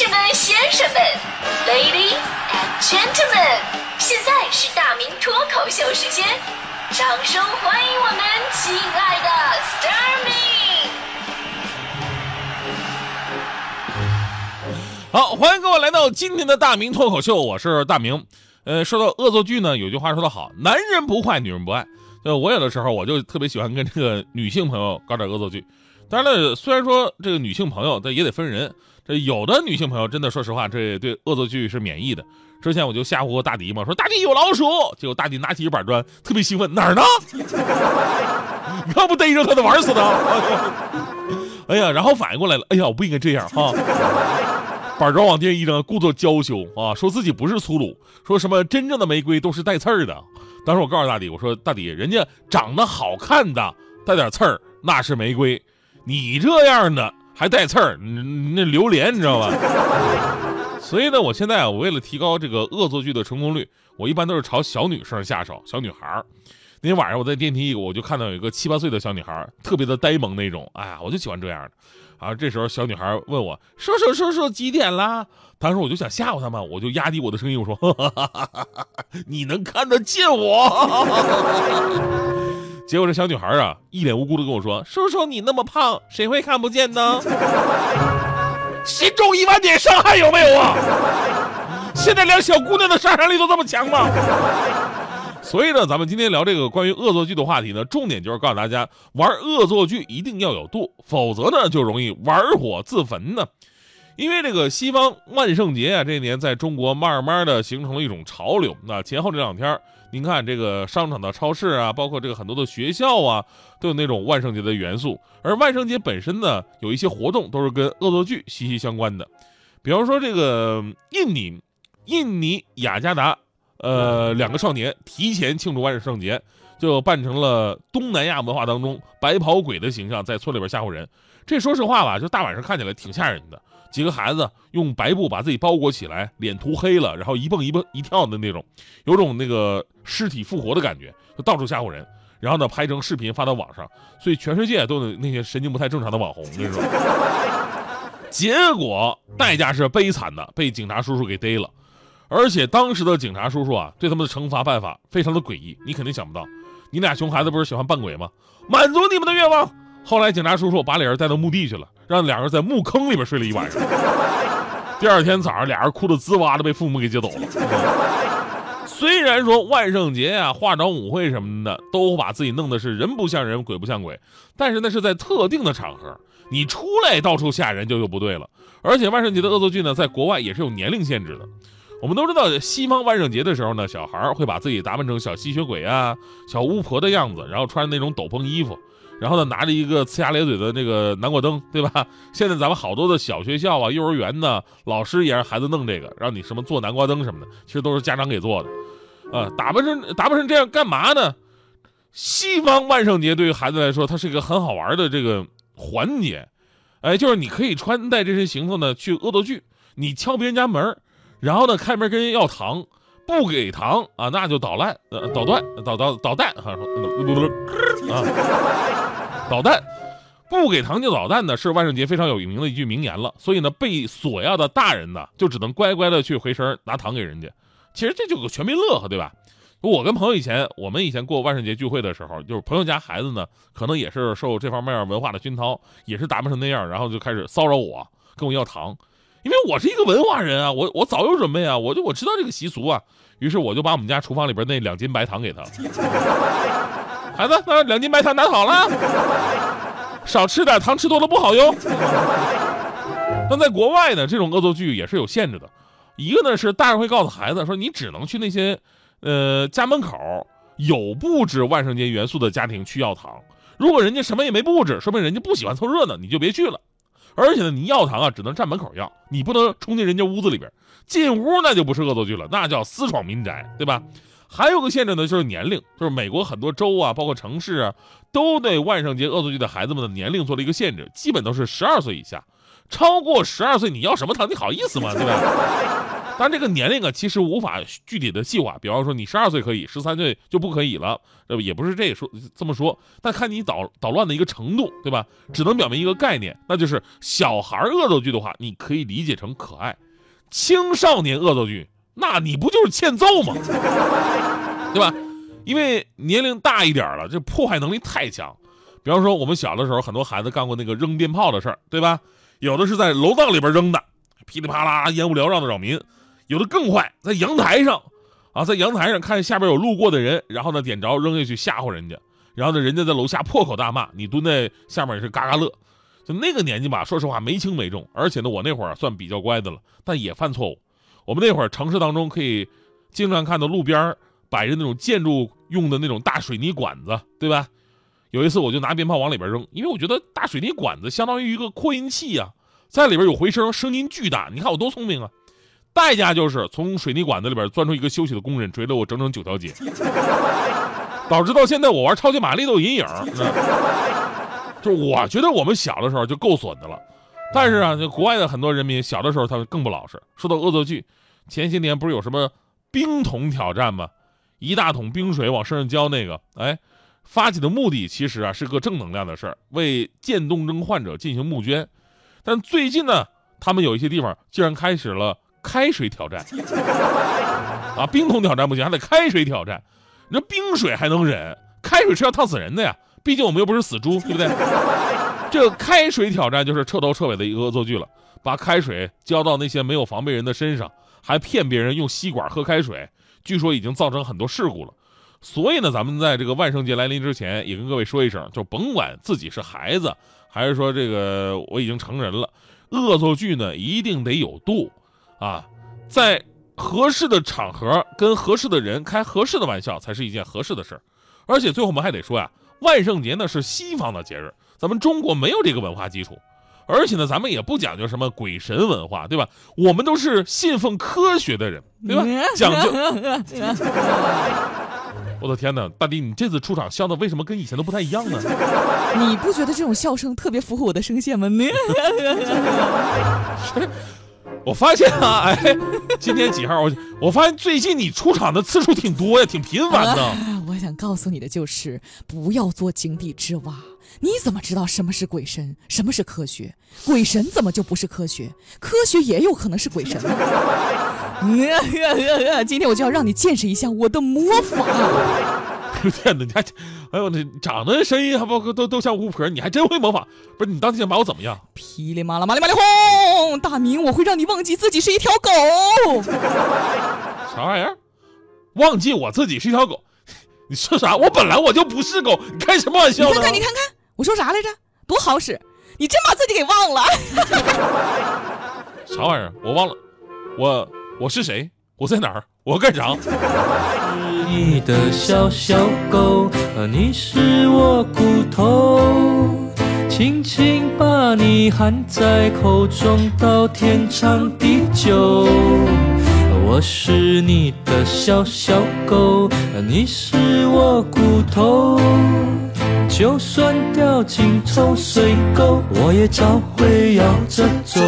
士们、先生们，Ladies and Gentlemen，现在是大明脱口秀时间，掌声欢迎我们亲爱的 s t a r m y 好，欢迎各位来到今天的大明脱口秀，我是大明。呃，说到恶作剧呢，有句话说得好，男人不坏，女人不爱。呃，我有的时候我就特别喜欢跟这个女性朋友搞点恶作剧。当然了，虽然说这个女性朋友，但也得分人。这有的女性朋友真的，说实话，这对恶作剧是免疫的。之前我就吓唬过大迪嘛，说大迪有老鼠，结果大迪拿起一板砖，特别兴奋，哪儿呢？你要不逮着他，得玩死他。哎呀，然后反应过来了，哎呀，我不应该这样哈。板砖往地上一扔，故作娇羞啊，说自己不是粗鲁，说什么真正的玫瑰都是带刺儿的。当时我告诉大迪，我说大迪，人家长得好看的带点刺儿那是玫瑰，你这样的还带刺儿，那榴莲你知道吧？所以呢，我现在啊，我为了提高这个恶作剧的成功率，我一般都是朝小女生下手，小女孩儿。那天晚上我在电梯里，我就看到有一个七八岁的小女孩，特别的呆萌那种，哎呀，我就喜欢这样的。啊，这时候小女孩问我：“叔叔，叔叔，几点啦？”当时我就想吓唬她嘛，我就压低我的声音，我说：“ 你能看得见我？” 结果这小女孩啊，一脸无辜的跟我说：“叔叔，你那么胖，谁会看不见呢？” 心中一万点伤害有没有啊？现在连小姑娘的杀伤力都这么强吗？所以呢，咱们今天聊这个关于恶作剧的话题呢，重点就是告诉大家，玩恶作剧一定要有度，否则呢就容易玩火自焚呢。因为这个西方万圣节啊，这一年在中国慢慢的形成了一种潮流。那前后这两天，您看这个商场的超市啊，包括这个很多的学校啊，都有那种万圣节的元素。而万圣节本身呢，有一些活动都是跟恶作剧息息相关的，比方说这个印尼，印尼雅加达。呃，两个少年提前庆祝万圣节，就扮成了东南亚文化当中白袍鬼的形象，在村里边吓唬人。这说实话吧，就大晚上看起来挺吓人的。几个孩子用白布把自己包裹起来，脸涂黑了，然后一蹦一蹦一跳的那种，有种那个尸体复活的感觉，就到处吓唬人。然后呢，拍成视频发到网上，所以全世界都有那些神经不太正常的网红，那种。结果代价是悲惨的，被警察叔叔给逮了。而且当时的警察叔叔啊，对他们的惩罚办法非常的诡异，你肯定想不到。你俩熊孩子不是喜欢扮鬼吗？满足你们的愿望。后来警察叔叔把俩人带到墓地去了，让俩人在墓坑里边睡了一晚上。第二天早上，俩人哭得滋哇的被父母给接走了。虽然说万圣节啊、化妆舞会什么的都把自己弄的是人不像人、鬼不像鬼，但是那是在特定的场合，你出来到处吓人就又不对了。而且万圣节的恶作剧呢，在国外也是有年龄限制的。我们都知道，西方万圣节的时候呢，小孩会把自己打扮成小吸血鬼啊、小巫婆的样子，然后穿那种斗篷衣服，然后呢拿着一个呲牙咧嘴的那个南瓜灯，对吧？现在咱们好多的小学校啊、幼儿园呢，老师也让孩子弄这个，让你什么做南瓜灯什么的，其实都是家长给做的。啊，打扮成打扮成这样干嘛呢？西方万圣节对于孩子来说，它是一个很好玩的这个环节，哎，就是你可以穿戴这身行头呢去恶作剧，你敲别人家门然后呢，开门跟人要糖，不给糖啊，那就捣烂，呃，捣断，捣捣捣蛋，哈，啊，捣蛋，不给糖就捣蛋呢，是万圣节非常有名的一句名言了。所以呢，被索要的大人呢，就只能乖乖的去回身拿糖给人家。其实这就个全民乐呵，对吧？我跟朋友以前，我们以前过万圣节聚会的时候，就是朋友家孩子呢，可能也是受这方面文化的熏陶，也是打扮成那样，然后就开始骚扰我，跟我要糖。因为我是一个文化人啊，我我早有准备啊，我就我知道这个习俗啊，于是我就把我们家厨房里边那两斤白糖给他，孩子，那两斤白糖拿好了，少吃点糖，吃多了不好哟。那在国外呢，这种恶作剧也是有限制的，一个呢是大人会告诉孩子说，你只能去那些，呃，家门口有布置万圣节元素的家庭去要糖，如果人家什么也没布置，说明人家不喜欢凑热闹，你就别去了。而且呢，你要糖啊，只能站门口要，你不能冲进人家屋子里边。进屋那就不是恶作剧了，那叫私闯民宅，对吧？还有个限制呢，就是年龄，就是美国很多州啊，包括城市啊，都对万圣节恶作剧的孩子们的年龄做了一个限制，基本都是十二岁以下。超过十二岁，你要什么糖？你好意思吗？对吧？但这个年龄啊，其实无法具体的细化。比方说，你十二岁可以，十三岁就不可以了，这也不是这说这么说。但看你捣捣乱的一个程度，对吧？只能表明一个概念，那就是小孩恶作剧的话，你可以理解成可爱；青少年恶作剧，那你不就是欠揍吗？对吧？因为年龄大一点了，这破坏能力太强。比方说，我们小的时候，很多孩子干过那个扔鞭炮的事儿，对吧？有的是在楼道里边扔的，噼里啪啦，烟雾缭绕的扰民；有的更坏，在阳台上，啊，在阳台上看下边有路过的人，然后呢点着扔下去吓唬人家，然后呢人家在楼下破口大骂，你蹲在下面也是嘎嘎乐。就那个年纪吧，说实话没轻没重，而且呢我那会儿算比较乖的了，但也犯错误。我们那会儿城市当中可以经常看到路边摆着那种建筑用的那种大水泥管子，对吧？有一次，我就拿鞭炮往里边扔，因为我觉得大水泥管子相当于一个扩音器啊，在里边有回声，声音巨大。你看我多聪明啊！代价就是从水泥管子里边钻出一个休息的工人，追了我整整九条街，导致到现在我玩超级玛丽都有阴影。就我觉得我们小的时候就够损的了，但是啊，就国外的很多人民小的时候他们更不老实。说到恶作剧，前些年不是有什么冰桶挑战吗？一大桶冰水往身上浇那个，哎。发起的目的其实啊是个正能量的事儿，为渐冻症患者进行募捐。但最近呢，他们有一些地方竟然开始了开水挑战。啊，冰桶挑战不行，还得开水挑战。你这冰水还能忍，开水是要烫死人的呀！毕竟我们又不是死猪，对不对？这个开水挑战就是彻头彻尾的一个恶作剧了，把开水浇到那些没有防备人的身上，还骗别人用吸管喝开水，据说已经造成很多事故了。所以呢，咱们在这个万圣节来临之前，也跟各位说一声，就甭管自己是孩子，还是说这个我已经成人了，恶作剧呢一定得有度，啊，在合适的场合跟合适的人开合适的玩笑，才是一件合适的事儿。而且最后我们还得说呀，万圣节呢是西方的节日，咱们中国没有这个文化基础，而且呢，咱们也不讲究什么鬼神文化，对吧？我们都是信奉科学的人，对吧？讲究。我的天哪，大弟，你这次出场笑的为什么跟以前都不太一样呢？你不觉得这种笑声特别符合我的声线吗？我发现啊，哎，今天几号？我我发现最近你出场的次数挺多呀，挺频繁的。我想告诉你的就是，不要做井底之蛙。你怎么知道什么是鬼神，什么是科学？鬼神怎么就不是科学？科学也有可能是鬼神。今天我就要让你见识一下我的魔法！天哪，你还，哎呦，你长得声音还不都都像巫婆，你还真会模仿？不是你当天想把我怎么样？噼里啪啦，麻里麻里轰！大明，我会让你忘记自己是一条狗。啥玩意儿？忘记我自己是一条狗？你说啥？我本来我就不是狗，你开什么玩笑？你看看，你看看，我说啥来着？多好使！你真把自己给忘了？啥玩意儿？我忘了，我。我是谁？我在哪儿？我干啥？你的小小狗，你是我骨头，轻轻把你含在口中，到天长地久。我是你的小小狗，你是我骨头，就算掉进臭水沟，我也照会摇着走。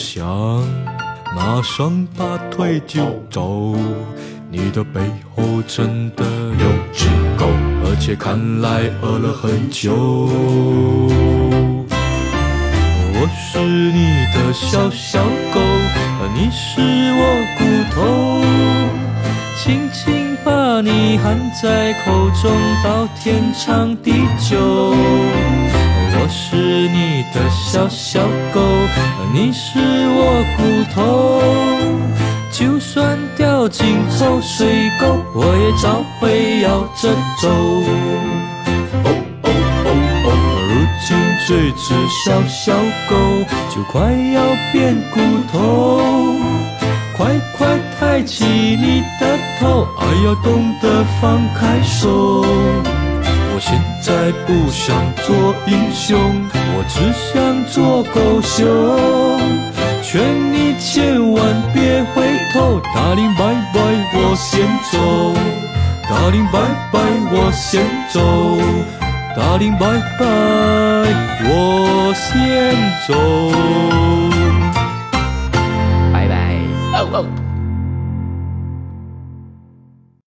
想马上拔腿就走。你的背后真的有只狗，而且看来饿了很久。我是你的小小狗，你是我骨头，轻轻。把你含在口中，到天长地久。我是你的小小狗，你是我骨头。就算掉进臭水沟，我也照会摇着走。哦哦哦哦！如今这只小小狗就快要变骨头。快快抬起你的头，爱要懂得放开手。现在不想做英雄，我只想做狗熊，劝你千万别回头。大林拜拜，我先走。大林拜拜，我先走。大林拜拜，我先走。拜拜。哦哦。